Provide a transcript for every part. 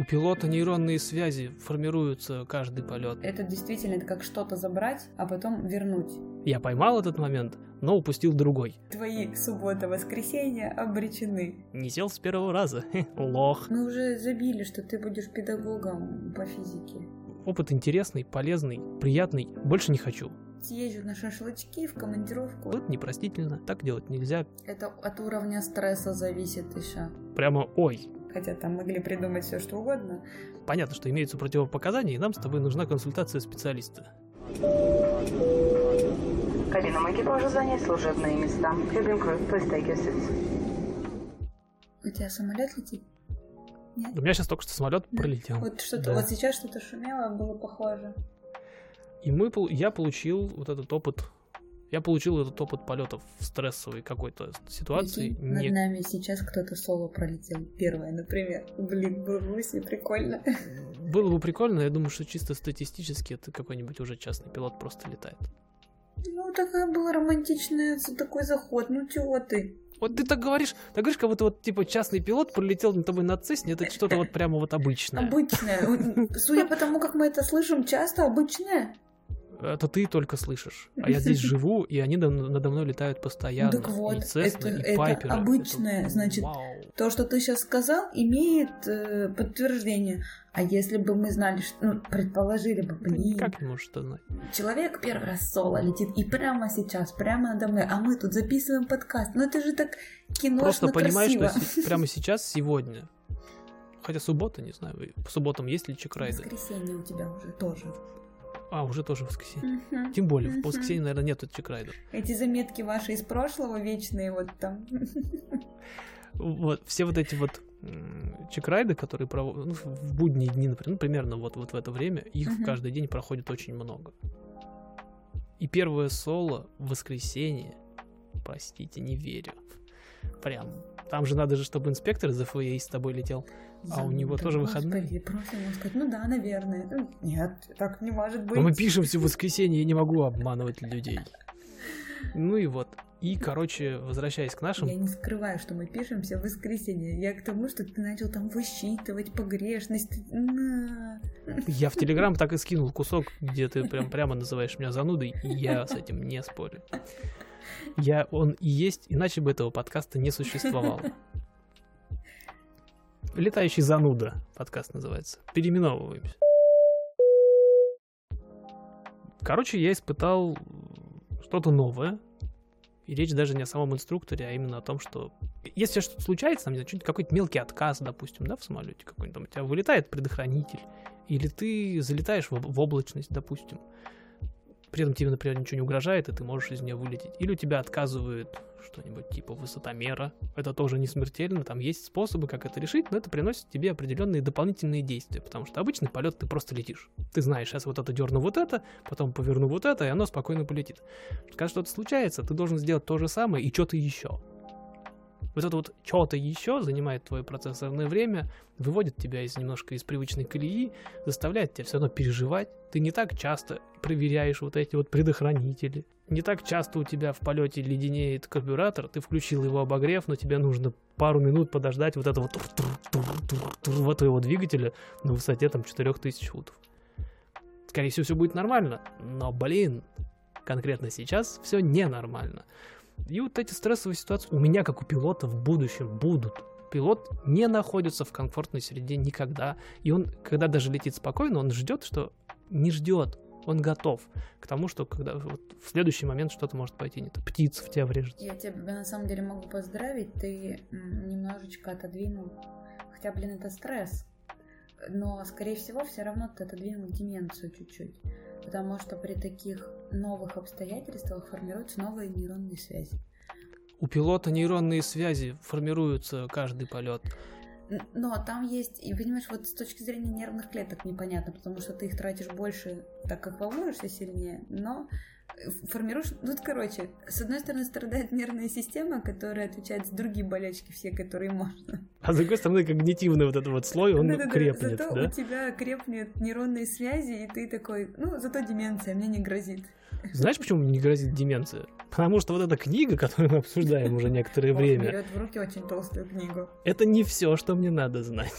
У пилота нейронные связи формируются каждый полет. Это действительно это как что-то забрать, а потом вернуть. Я поймал этот момент, но упустил другой. Твои суббота-воскресенья обречены. Не сел с первого раза. Лох. Мы уже забили, что ты будешь педагогом по физике. Опыт интересный, полезный, приятный. Больше не хочу. Съезжу на шашлычки в командировку. Это непростительно, так делать нельзя. Это от уровня стресса зависит еще. Прямо ой. Хотя там могли придумать все что угодно. Понятно, что имеются противопоказания, и нам с тобой нужна консультация специалиста. Кабинам экипажа занять служебные места. Cabin crew, please take your seats. У тебя самолет летит? Нет? У меня сейчас только что самолет пролетел. Вот что-то, Да. вот сейчас что-то шумело, было похоже. И мы, я получил вот этот опыт. Я получил этот опыт полетов в стрессовой какой-то ситуации. Прикинь, над Не- нами сейчас кто-то соло пролетел. Первое, например. Блин, было бы себе прикольно. Было бы прикольно, я думаю, что чисто статистически это какой-нибудь уже частный пилот просто летает. Ну, такая была романтичная, такой заход. Ну, чего ты? Вот ты так говоришь, так говоришь, как будто вот типа частный пилот пролетел над тобой на Цесне, это что-то вот прямо вот обычное. Обычная. Вот, Судя по тому, как мы это слышим, часто обычная. Это ты только слышишь. А я здесь живу, и они на- надо мной летают постоянно. Так вот, и Цесны, это- и это Пайперы. обычное, значит, Вау. То, что ты сейчас сказал, имеет э, подтверждение. А если бы мы знали, что, ну, предположили бы, блин, можешь это знать. человек первый раз соло летит, и прямо сейчас, прямо надо мной, а мы тут записываем подкаст. Ну это же так киношно Просто понимаешь, красиво. что прямо сейчас, сегодня, хотя суббота, не знаю, по субботам есть ли чекрайды? Воскресенье у тебя уже тоже. А, уже тоже воскресенье. Мгм. Тем более, в Мгм. воскресенье, наверное, нету чекрайдов. Эти заметки ваши из прошлого вечные вот там. Вот, все вот эти вот чекрайды, которые проводят ну, в будние дни, например, ну, примерно вот, вот в это время, их Мгм. каждый день проходит очень много. И первое соло в воскресенье, простите, не верю. Прям. Там же надо же, чтобы инспектор из ФВА с тобой летел. А у него тоже господи, выходные? Просто ему сказать, ну да, наверное. Ну, Нет, так не может быть. Но мы пишемся в воскресенье, я не могу обманывать людей. Ну и вот. И, короче, возвращаясь к нашим, Я не скрываю, что мы пишемся в воскресенье. Я к тому, что ты начал там высчитывать погрешность. На. Я в Телеграм так и скинул кусок, где ты прям прямо называешь меня занудой, и я с этим не спорю. Я, он и есть, иначе бы этого подкаста не существовало. Летающий зануда подкаст называется. Переименовываемся. Короче, я испытал что-то новое. И речь даже не о самом инструкторе, а именно о том, что если что-то случается, там, не знаю, какой-то мелкий отказ, допустим, да, в самолете какой-нибудь, там у тебя вылетает предохранитель, или ты залетаешь в, в облачность, допустим, при этом тебе, например, ничего не угрожает, и ты можешь из нее вылететь. Или у тебя отказывает что-нибудь типа высотомера. Это тоже не смертельно, там есть способы, как это решить, но это приносит тебе определенные дополнительные действия, потому что обычный полет ты просто летишь. Ты знаешь, сейчас вот это дерну вот это, потом поверну вот это, и оно спокойно полетит. Когда что-то случается, ты должен сделать то же самое и что-то еще. Вот это вот что-то еще занимает твое процессорное время, выводит тебя из немножко из привычной колеи, заставляет тебя все равно переживать. Ты не так часто проверяешь вот эти вот предохранители. Не так часто у тебя в полете леденеет карбюратор, ты включил его обогрев, но тебе нужно пару минут подождать вот этого вот твоего двигателя на высоте там 4000 футов. Скорее всего, все будет нормально, но, блин, конкретно сейчас все ненормально. И вот эти стрессовые ситуации у меня, как у пилота, в будущем будут. Пилот не находится в комфортной среде никогда. И он, когда даже летит спокойно, он ждет, что не ждет. Он готов к тому, что когда вот в следующий момент что-то может пойти не так. Птица в тебя врежется. Я тебя на самом деле могу поздравить, ты немножечко отодвинул. Хотя, блин, это стресс. Но, скорее всего, все равно ты отодвинул деменцию чуть-чуть. Потому что при таких новых обстоятельствах формируются новые нейронные связи. У пилота нейронные связи формируются каждый полет. Но там есть, и понимаешь, вот с точки зрения нервных клеток непонятно, потому что ты их тратишь больше, так как волнуешься сильнее, но формируешь... Ну, вот, короче, с одной стороны страдает нервная система, которая отвечает за другие болячки все, которые можно. А с другой стороны, когнитивный вот этот вот слой, он Да-да-да, крепнет, Зато да? у тебя крепнет нейронные связи, и ты такой, ну, зато деменция мне не грозит. Знаешь, почему мне не грозит деменция? Потому что вот эта книга, которую мы обсуждаем уже некоторое Он время, берет в руки очень толстую книгу. это не все, что мне надо знать.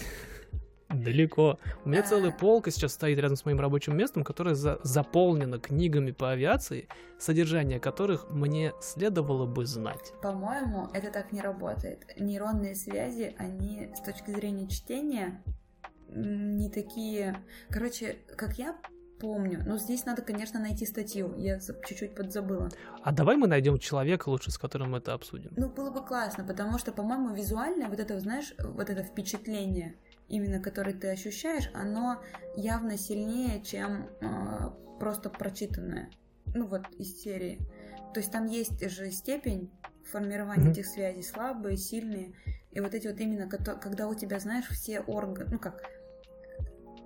Далеко. У меня целая полка сейчас стоит рядом с моим рабочим местом, которая за- заполнена книгами по авиации, содержание которых мне следовало бы знать. По-моему, это так не работает. Нейронные связи, они с точки зрения чтения не такие... Короче, как я помню, но здесь надо, конечно, найти статью. Я чуть-чуть подзабыла. А давай мы найдем человека лучше, с которым мы это обсудим. Ну, было бы классно, потому что, по-моему, визуальное вот это, знаешь, вот это впечатление, именно которое ты ощущаешь, оно явно сильнее, чем э, просто прочитанное. Ну, вот из серии. То есть там есть же степень формирования Мгм. этих связей, слабые, сильные. И вот эти вот именно, когда у тебя, знаешь, все органы, ну как,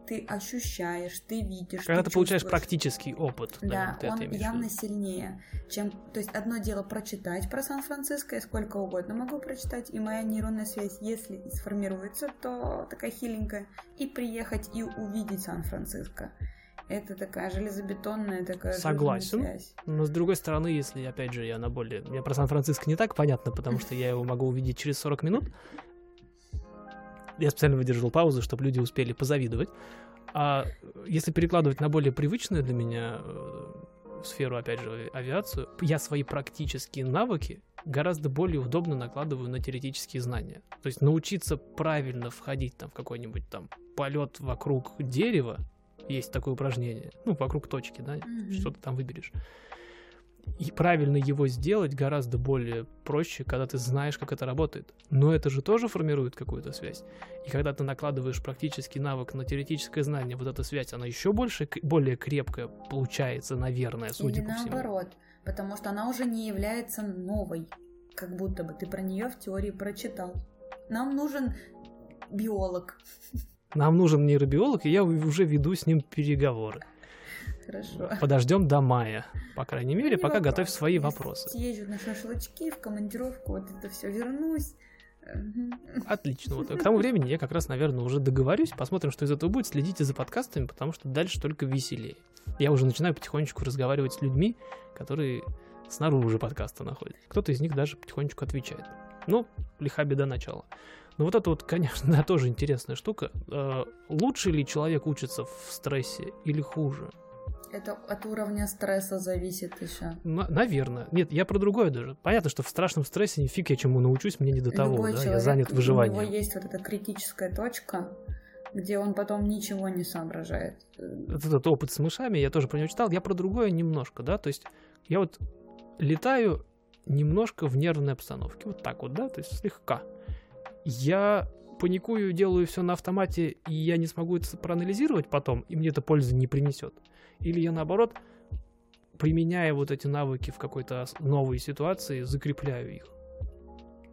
ты ощущаешь, ты видишь, Когда ты ты получаешь практический опыт. Да, это он явно сильнее, чем... То есть одно дело прочитать про Сан-Франциско, я сколько угодно могу прочитать, и моя нейронная связь, если сформируется, то такая хиленькая, и приехать и увидеть Сан-Франциско. Это такая железобетонная такая Согласен. связь. Но с другой стороны, если, опять же, я на более... Мне про Сан-Франциско не так понятно, потому что я его могу увидеть через 40 минут. Я специально выдержал паузу, чтобы люди успели позавидовать. А если перекладывать на более привычную для меня э, сферу, опять же, авиацию, я свои практические навыки гораздо более удобно накладываю на теоретические знания. То есть научиться правильно входить там в какой-нибудь там полет вокруг дерева, есть такое упражнение, ну, вокруг точки, да, Мгм. что ты там выберешь. И правильно его сделать гораздо более проще, когда ты знаешь, как это работает. Но это же тоже формирует какую-то связь. И когда ты накладываешь практический навык на теоретическое знание, вот эта связь, она еще больше, более крепкая получается, наверное, судя Или по всему. наоборот, потому что она уже не является новой, как будто бы ты про нее в теории прочитал. Нам нужен биолог. Нам нужен нейробиолог, и я уже веду с ним переговоры. Хорошо. Подождем до мая, по крайней мере, Не пока вопрос. готовь свои Я вопросы. Съезжу на шашлычки, в командировку, вот это все вернусь. Отлично. Вот к тому времени я как раз, наверное, уже договорюсь. Посмотрим, что из этого будет. Следите за подкастами, потому что дальше только веселее. Я уже начинаю потихонечку разговаривать с людьми, которые снаружи подкаста находятся. Кто-то из них даже потихонечку отвечает. Ну, лиха беда начала. Но вот это вот, конечно, да, тоже интересная штука. Э, Лучше ли человек учится в стрессе или хуже? Это от уровня стресса зависит еще. На- наверное. Нет, я про другое даже. Понятно, что в страшном стрессе нифиг я чему научусь, мне не до того, Любой да, я человек, занят У выживанием. него есть вот эта критическая точка, где он потом ничего не соображает. вот этот опыт с мышами, я тоже про него читал, я про другое немножко, да, то есть я вот летаю немножко в нервной обстановке, вот так вот, да, то есть слегка. Я паникую, делаю все на автомате, и я не смогу это проанализировать потом, и мне это пользы не принесет. Или я наоборот, применяя вот эти навыки в какой-то новой ситуации, закрепляю их.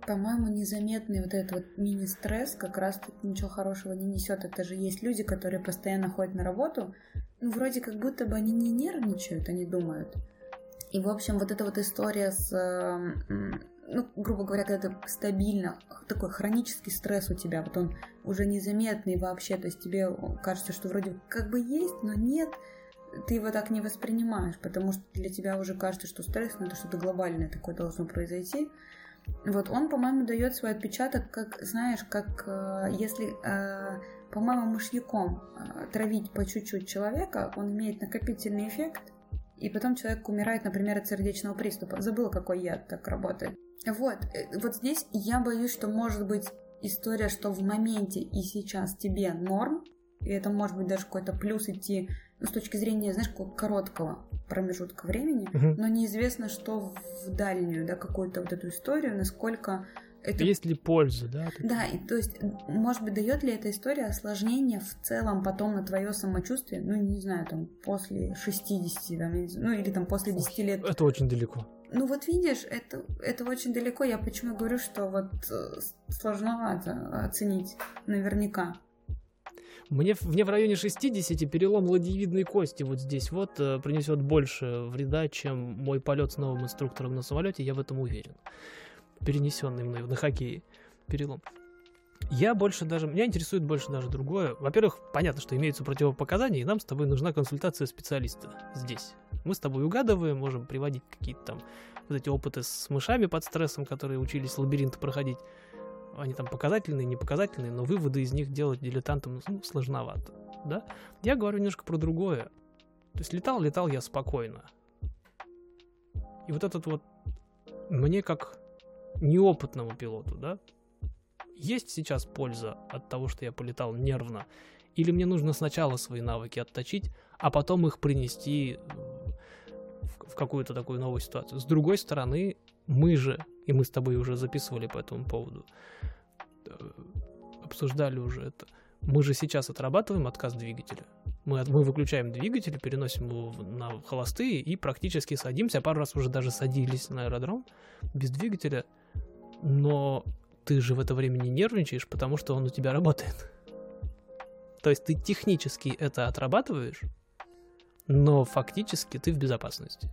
По-моему, незаметный вот этот вот мини-стресс как раз тут ничего хорошего не несет. Это же есть люди, которые постоянно ходят на работу, ну, вроде как будто бы они не нервничают, они думают. И, в общем, вот эта вот история с, эм, ну, грубо говоря, когда ты стабильно, такой хронический стресс у тебя, вот он уже незаметный вообще, то есть тебе кажется, что вроде как бы есть, но нет, ты его так не воспринимаешь, потому что для тебя уже кажется, что стресс, ну, это что-то глобальное такое должно произойти. Вот он, по-моему, дает свой отпечаток, как, знаешь, как э, если, э, по-моему, мышьяком э, травить по чуть-чуть человека, он имеет накопительный эффект, и потом человек умирает, например, от сердечного приступа. Забыла, какой яд так работает. Вот, э, вот здесь я боюсь, что может быть история, что в моменте и сейчас тебе норм, и это может быть даже какой-то плюс идти ну, с точки зрения, знаешь, какого короткого промежутка времени, Мгм. но неизвестно, что в дальнюю, да, какую-то вот эту историю, насколько это... Есть ли польза, да? Да, и то есть, может быть, дает ли эта история осложнение в целом потом на твое самочувствие, ну, не знаю, там, после 60, там, ну, или там после 10 лет. Это очень далеко. Ну, вот видишь, это, это очень далеко. Я почему говорю, что вот э, сложновато оценить наверняка. Мне, в- мне в районе 60 перелом ладьевидной кости вот здесь вот э, принесет больше вреда, чем мой полет с новым инструктором на самолете, я в этом уверен. Перенесенный мной на хоккее перелом. Я больше даже, меня интересует больше даже другое. Во-первых, понятно, что имеются противопоказания, и нам с тобой нужна консультация специалиста здесь. Мы с тобой угадываем, можем приводить какие-то там вот эти опыты с мышами под стрессом, которые учились лабиринты проходить. Они там показательные, непоказательные, но выводы из них делать дилетантам ну, сложновато, да? Я говорю немножко про другое. То есть летал, летал я спокойно. И вот этот вот мне как неопытному пилоту, да, есть сейчас польза от того, что я полетал нервно, или мне нужно сначала свои навыки отточить, а потом их принести в, в какую-то такую новую ситуацию. С другой стороны, мы же, и мы с тобой уже записывали по этому поводу, э, обсуждали уже это, мы же сейчас отрабатываем отказ двигателя. Мы, мы выключаем двигатель, переносим его на холостые и практически садимся. Пару раз уже даже садились на аэродром без двигателя. Но ты же в это время не нервничаешь, потому что он у тебя работает. То есть ты технически это отрабатываешь, но фактически ты в безопасности.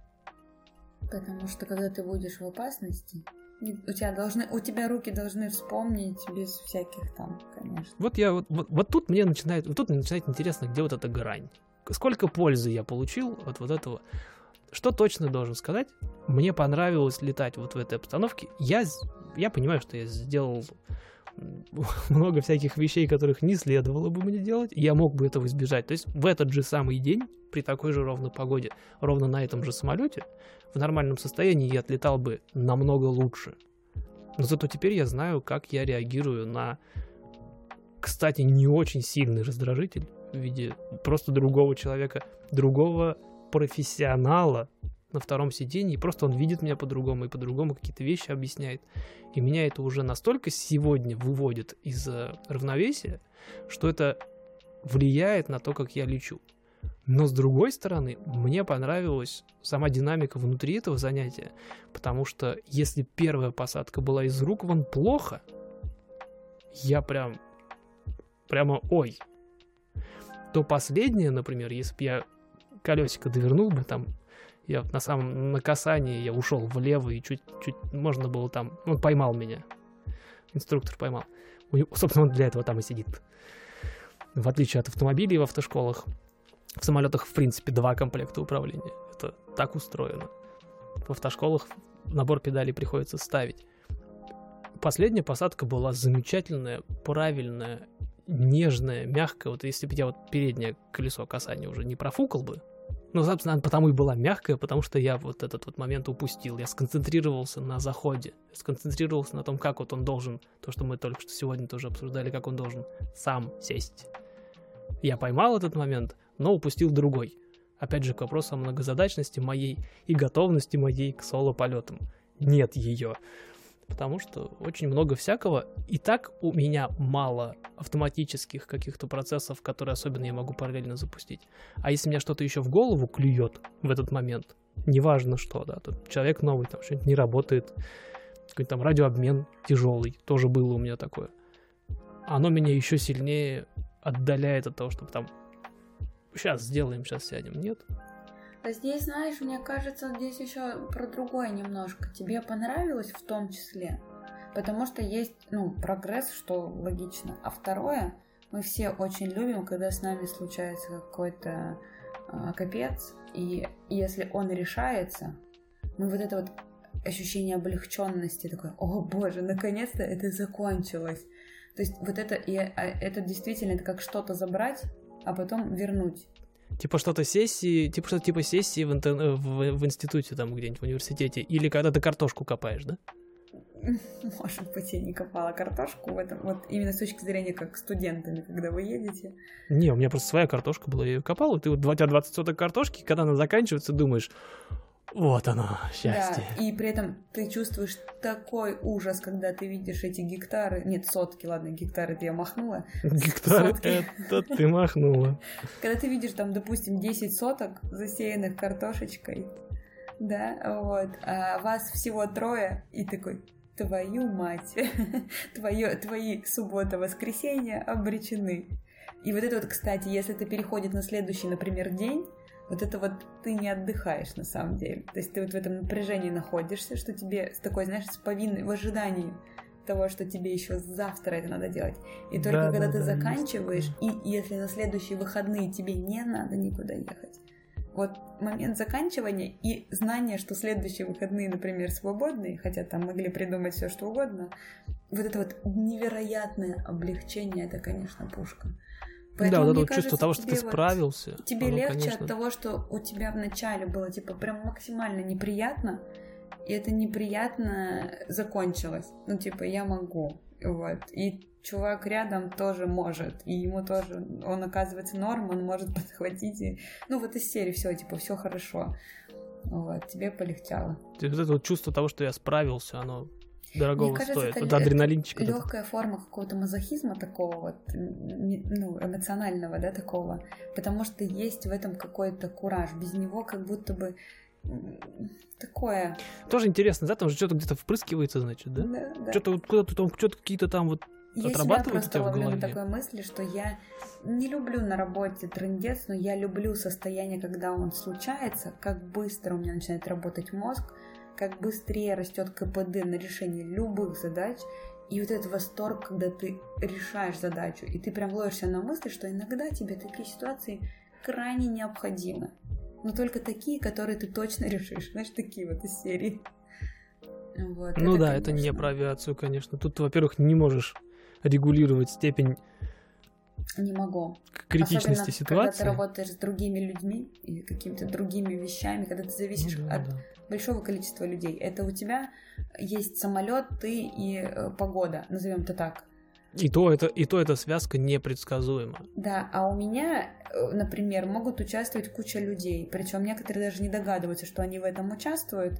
Потому что когда ты будешь в опасности, у тебя должны, у тебя руки должны вспомнить без всяких там, конечно. Вот я вот, вот, вот тут мне начинает, вот тут мне начинает интересно, где вот эта грань. Сколько пользы я получил от вот этого. Что точно должен сказать? Мне понравилось летать вот в этой обстановке. Я, я понимаю, что я сделал много всяких вещей, которых не следовало бы мне делать. Я мог бы этого избежать. То есть в этот же самый день, при такой же ровной погоде, ровно на этом же самолете, в нормальном состоянии я отлетал бы намного лучше. Но зато теперь я знаю, как я реагирую на, кстати, не очень сильный раздражитель в виде просто другого человека, другого профессионала, на втором сиденье, и просто он видит меня по-другому и по-другому какие-то вещи объясняет. И меня это уже настолько сегодня выводит из э, равновесия, что это влияет на то, как я лечу. Но с другой стороны, мне понравилась сама динамика внутри этого занятия, потому что если первая посадка была из рук вон плохо, я прям, прямо ой, то последняя, например, если бы я колесико довернул бы там я на самом на касании я ушел влево и чуть-чуть можно было там... Он поймал меня. Инструктор поймал. Собственно, он для этого там и сидит. В отличие от автомобилей в автошколах, в самолетах, в принципе, два комплекта управления. Это так устроено. В автошколах набор педалей приходится ставить. Последняя посадка была замечательная, правильная, нежная, мягкая. Вот если бы я вот переднее колесо касания уже не профукал бы, ну, собственно, потому и была мягкая, потому что я вот этот вот момент упустил. Я сконцентрировался на заходе, сконцентрировался на том, как вот он должен, то, что мы только что сегодня тоже обсуждали, как он должен сам сесть. Я поймал этот момент, но упустил другой. Опять же, к вопросу о многозадачности моей и готовности моей к соло-полетам. Нет ее потому что очень много всякого. И так у меня мало автоматических каких-то процессов, которые особенно я могу параллельно запустить. А если мне что-то еще в голову клюет в этот момент, неважно что, да, тут человек новый, там что-нибудь не работает, какой-то там радиообмен тяжелый, тоже было у меня такое. Оно меня еще сильнее отдаляет от того, чтобы там сейчас сделаем, сейчас сядем. Нет, а здесь, знаешь, мне кажется, здесь еще про другое немножко. Тебе понравилось в том числе? Потому что есть, ну, прогресс, что логично. А второе, мы все очень любим, когда с нами случается какой-то э, капец, и если он решается, мы вот это вот ощущение облегченности, такое, о боже, наконец-то это закончилось. То есть вот это, и, а, это действительно это как что-то забрать, а потом вернуть. Типа что-то сессии, типа что-то типа сессии в, интер... в, в институте там где-нибудь в университете, или когда ты картошку копаешь, да? Может быть, я не копала картошку в этом, вот именно с точки зрения как студентами, когда вы едете. Не, у меня просто своя картошка была, я ее копал, и ты вот у тебя 20 соток картошки, когда она заканчивается, думаешь, вот оно, счастье. Да, и при этом ты чувствуешь такой ужас, когда ты видишь эти гектары. Нет, сотки, ладно, гектары ты я махнула. Гектары это ты махнула. Когда ты видишь там, допустим, 10 соток, засеянных картошечкой, да, вот, а вас всего трое, и такой, твою мать, Твое, твои суббота-воскресенье обречены. И вот это вот, кстати, если это переходит на следующий, например, день, вот это вот ты не отдыхаешь на самом деле. То есть ты вот в этом напряжении находишься, что тебе с такой, знаешь, с повинной, в ожидании того, что тебе еще завтра это надо делать. И только да, когда да, ты да, заканчиваешь, и если на следующие выходные тебе не надо никуда ехать, вот момент заканчивания и знание, что следующие выходные, например, свободные, хотя там могли придумать все что угодно, вот это вот невероятное облегчение, это, конечно, пушка. Поэтому, да, вот это кажется, чувство того, что ты справился. Вот, тебе оно, легче конечно... от того, что у тебя вначале было типа прям максимально неприятно, и это неприятно закончилось. Ну, типа, я могу. Вот. И чувак рядом тоже может, и ему тоже, он оказывается норм, он может подхватить, и, ну вот из серии все, типа, все хорошо. Вот, тебе полегчало. Вот это вот чувство того, что я справился, оно дорогого Мне кажется, стоит. Это, вот адреналинчик. Это легкая форма какого-то мазохизма такого вот, ну, эмоционального, да, такого. Потому что есть в этом какой-то кураж. Без него как будто бы такое. Тоже интересно, да, там же что-то где-то впрыскивается, значит, да? Да, да. Что-то вот куда-то там, что-то какие-то там вот я себя просто ловлю на такой мысли, что я не люблю на работе трендец, но я люблю состояние, когда он случается, как быстро у меня начинает работать мозг, как быстрее растет КПД на решение любых задач, и вот этот восторг, когда ты решаешь задачу, и ты прям ловишься на мысли, что иногда тебе такие ситуации крайне необходимы. Но только такие, которые ты точно решишь. Знаешь, такие вот из серии. Вот, ну это, да, конечно... это не про авиацию, конечно. Тут ты, во-первых, не можешь регулировать степень не могу. критичности Особенно, ситуации. Когда ты работаешь с другими людьми и какими-то другими вещами, когда ты зависишь ну, да, от да. Большого количества людей. Это у тебя есть самолет, ты и э, погода, назовем это так. И то, это, и то эта связка непредсказуема. Да, а у меня, э, например, могут участвовать куча людей, причем некоторые даже не догадываются, что они в этом участвуют.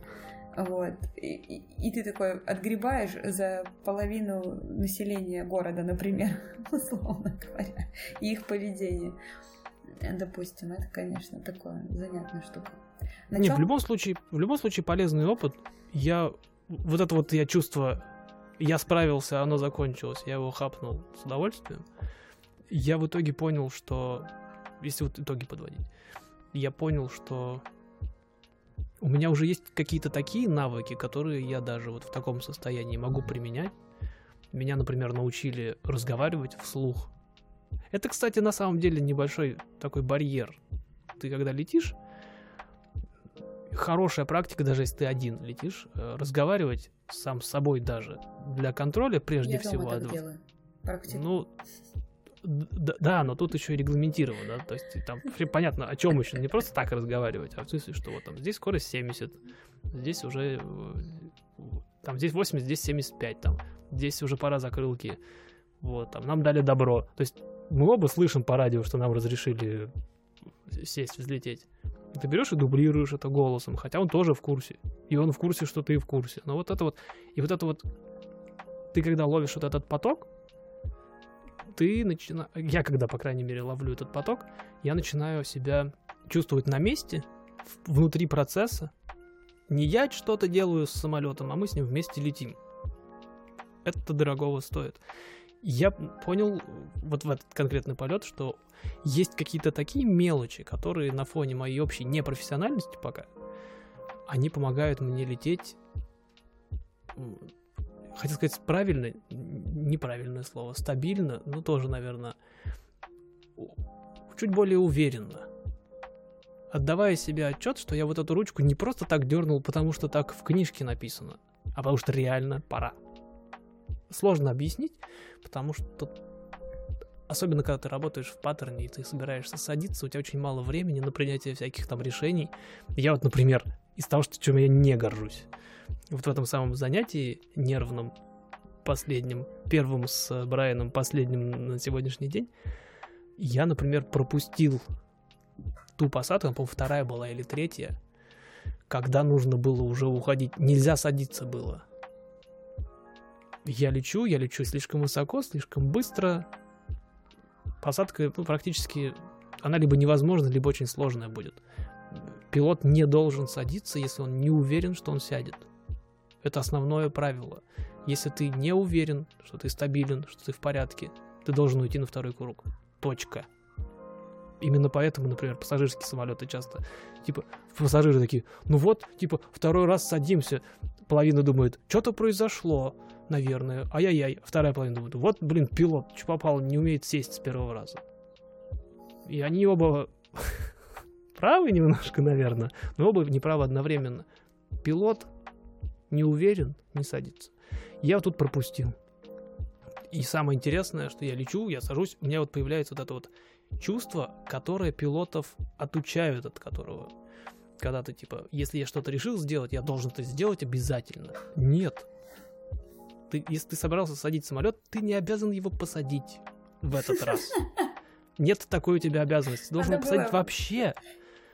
Вот. И, и, и ты такой отгребаешь за половину населения города, например, условно говоря, и их поведение. Допустим, это, конечно, такое занятная штука. На Не, в любом случае, в любом случае полезный опыт. Я вот это вот я чувство, я справился, оно закончилось, я его хапнул с удовольствием. Я в итоге понял, что если вот итоги подводить, я понял, что у меня уже есть какие-то такие навыки, которые я даже вот в таком состоянии могу применять. Меня, например, научили разговаривать вслух. Это, кстати, на самом деле небольшой такой барьер. Ты когда летишь, хорошая практика, даже если ты один летишь, э, разговаривать сам с собой даже для контроля прежде я всего. Я так делаю. Практика. Ну, да, но тут еще и регламентировано, да, то есть там понятно, о чем еще, не просто так разговаривать, а в смысле, что вот там здесь скорость 70, здесь уже э, там здесь 80, здесь 75, там здесь уже пора закрылки, вот, там нам дали добро, то есть мы оба слышим по радио, что нам разрешили сесть, взлететь. Ты берешь и дублируешь это голосом, хотя он тоже в курсе. И он в курсе, что ты в курсе. Но вот это вот, и вот это вот, ты когда ловишь вот этот поток, ты начинаешь... Я когда, по крайней мере, ловлю этот поток, я начинаю себя чувствовать на месте, внутри процесса. Не я что-то делаю с самолетом, а мы с ним вместе летим. Это дорогого стоит. Я понял вот в этот конкретный полет, что есть какие-то такие мелочи, которые на фоне моей общей непрофессиональности пока, они помогают мне лететь хотел сказать правильно, неправильное слово, стабильно, ну тоже, наверное, чуть более уверенно. Отдавая себе отчет, что я вот эту ручку не просто так дернул, потому что так в книжке написано, а потому что реально пора. Сложно объяснить, потому что особенно когда ты работаешь в паттерне и ты собираешься садиться, у тебя очень мало времени на принятие всяких там решений. Я вот, например, из того, что, чем я не горжусь, вот в этом самом занятии нервном, последнем, первым с Брайаном, последним на сегодняшний день, я, например, пропустил ту посадку, по-моему, вторая была или третья, когда нужно было уже уходить. Нельзя садиться было. Я лечу, я лечу слишком высоко, слишком быстро. Посадка ну, практически, она либо невозможна, либо очень сложная будет. Пилот не должен садиться, если он не уверен, что он сядет. Это основное правило. Если ты не уверен, что ты стабилен, что ты в порядке, ты должен уйти на второй круг. Точка. Именно поэтому, например, пассажирские самолеты часто, типа, пассажиры такие, ну вот, типа, второй раз садимся. Половина думает, что-то произошло, наверное, ай-яй-яй. Вторая половина думает, вот, блин, пилот, что попал, не умеет сесть с первого раза. И они оба правы немножко, наверное, но оба неправы одновременно. Пилот не уверен, не садится. Я тут пропустил. И самое интересное, что я лечу, я сажусь, у меня вот появляется вот это вот чувство, которое пилотов отучают от которого. Когда ты типа, если я что-то решил сделать, я должен это сделать обязательно. Нет. Ты, если ты собрался садить самолет, ты не обязан его посадить в этот раз. Нет такой у тебя обязанности. Должен его посадить вообще.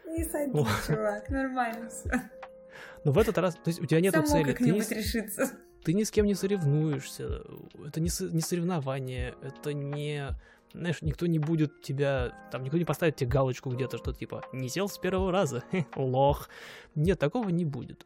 Не садись, чувак, нормально все. Но в этот раз, то есть у тебя нет цели. Ты не, решится. ты ни с кем не соревнуешься. Это не, не соревнование, это не знаешь, никто не будет тебя, там, никто не поставит тебе галочку где-то, что типа, не сел с первого раза, лох. Нет, такого не будет.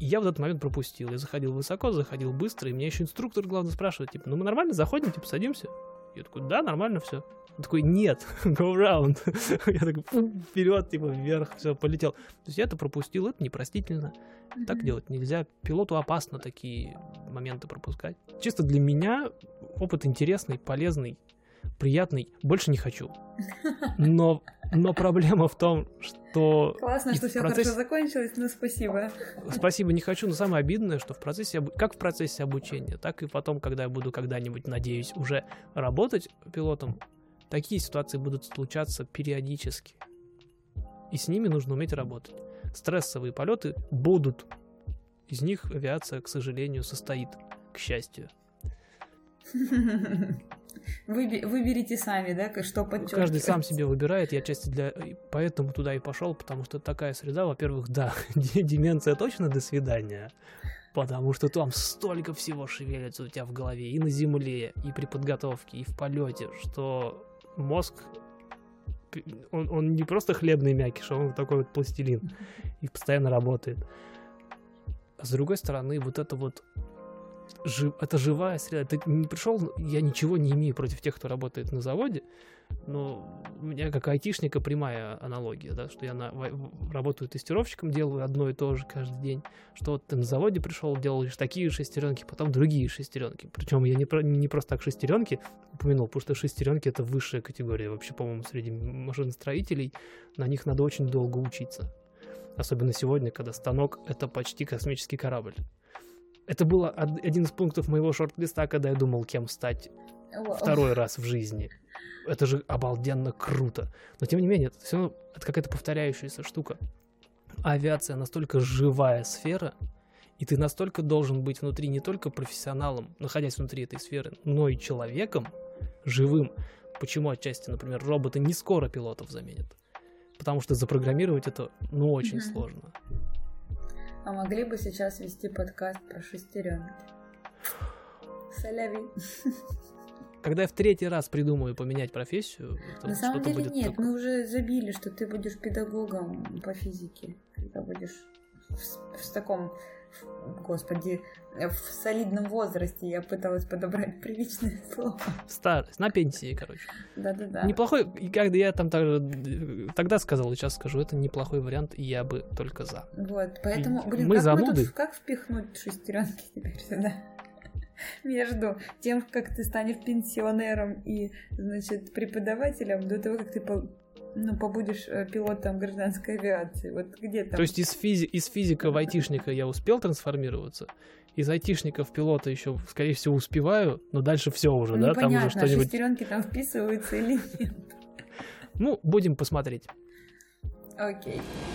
И я в этот момент пропустил. Я заходил высоко, заходил быстро, и меня еще инструктор, главное, спрашивает, типа, ну мы нормально заходим, типа, садимся? Я такой, да, нормально все. Он такой, нет, go round. я такой, вперед, типа, вверх, все, полетел. То есть я это пропустил, это непростительно. Mm-hmm. Так делать нельзя. Пилоту опасно такие моменты пропускать. Чисто для меня опыт интересный, полезный, приятный. Больше не хочу. Но, но проблема в том, что... Классно, что все процессе... хорошо закончилось, но спасибо. Спасибо, не хочу, но самое обидное, что в процессе, как в процессе обучения, так и потом, когда я буду когда-нибудь, надеюсь, уже работать пилотом, Такие ситуации будут случаться периодически. И с ними нужно уметь работать. Стрессовые полеты будут. Из них авиация, к сожалению, состоит, к счастью. Вы, выберите сами, да, что подчеркивать. Каждый сам себе выбирает, я части для... Поэтому туда и пошел, потому что такая среда, во-первых, да, деменция точно до свидания, потому что там столько всего шевелится у тебя в голове и на земле, и при подготовке, и в полете, что мозг, он, он не просто хлебный мякиш, он такой вот пластилин и постоянно работает. А с другой стороны, вот это вот жив, это живая среда. Ты не пришел, я ничего не имею против тех, кто работает на заводе, но у меня как айтишника прямая аналогия, да, что я на, работаю тестировщиком, делаю одно и то же каждый день, что вот ты на заводе пришел, делаешь такие шестеренки, потом другие шестеренки. Причем я не, не просто так шестеренки упомянул, потому что шестеренки это высшая категория вообще, по-моему, среди машиностроителей. На них надо очень долго учиться. Особенно сегодня, когда станок — это почти космический корабль. Это был один из пунктов моего шорт-листа, когда я думал, кем стать второй раз в жизни. Это же обалденно круто. Но тем не менее, это все равно это какая-то повторяющаяся штука. Авиация настолько живая сфера, и ты настолько должен быть внутри не только профессионалом, находясь внутри этой сферы, но и человеком, живым. Почему отчасти, например, роботы не скоро пилотов заменят? Потому что запрограммировать это, ну, очень mm-hmm. сложно. А могли бы сейчас вести подкаст про шестеренки. Соляви. Когда я в третий раз придумаю поменять профессию, на самом деле нет, такое. мы уже забили, что ты будешь педагогом по физике, когда будешь в, в таком господи, в солидном возрасте я пыталась подобрать приличное слово. Старость, на пенсии, короче. Да-да-да. Неплохой, и когда я там также, тогда сказал, сейчас скажу, это неплохой вариант, и я бы только за. Вот, поэтому, блин, мы как, зануды. Мы тут, как впихнуть шестеренки теперь сюда? между тем, как ты станешь пенсионером и, значит, преподавателем, до того, как ты ну, побудешь э, пилотом гражданской авиации. Вот где там? То есть из, физи- из физика в айтишника я успел трансформироваться? Из айтишника в пилота еще, скорее всего, успеваю, но дальше все уже, ну, да? Там уже что-нибудь... шестеренки там вписываются или нет? Ну, будем посмотреть. Окей. Okay.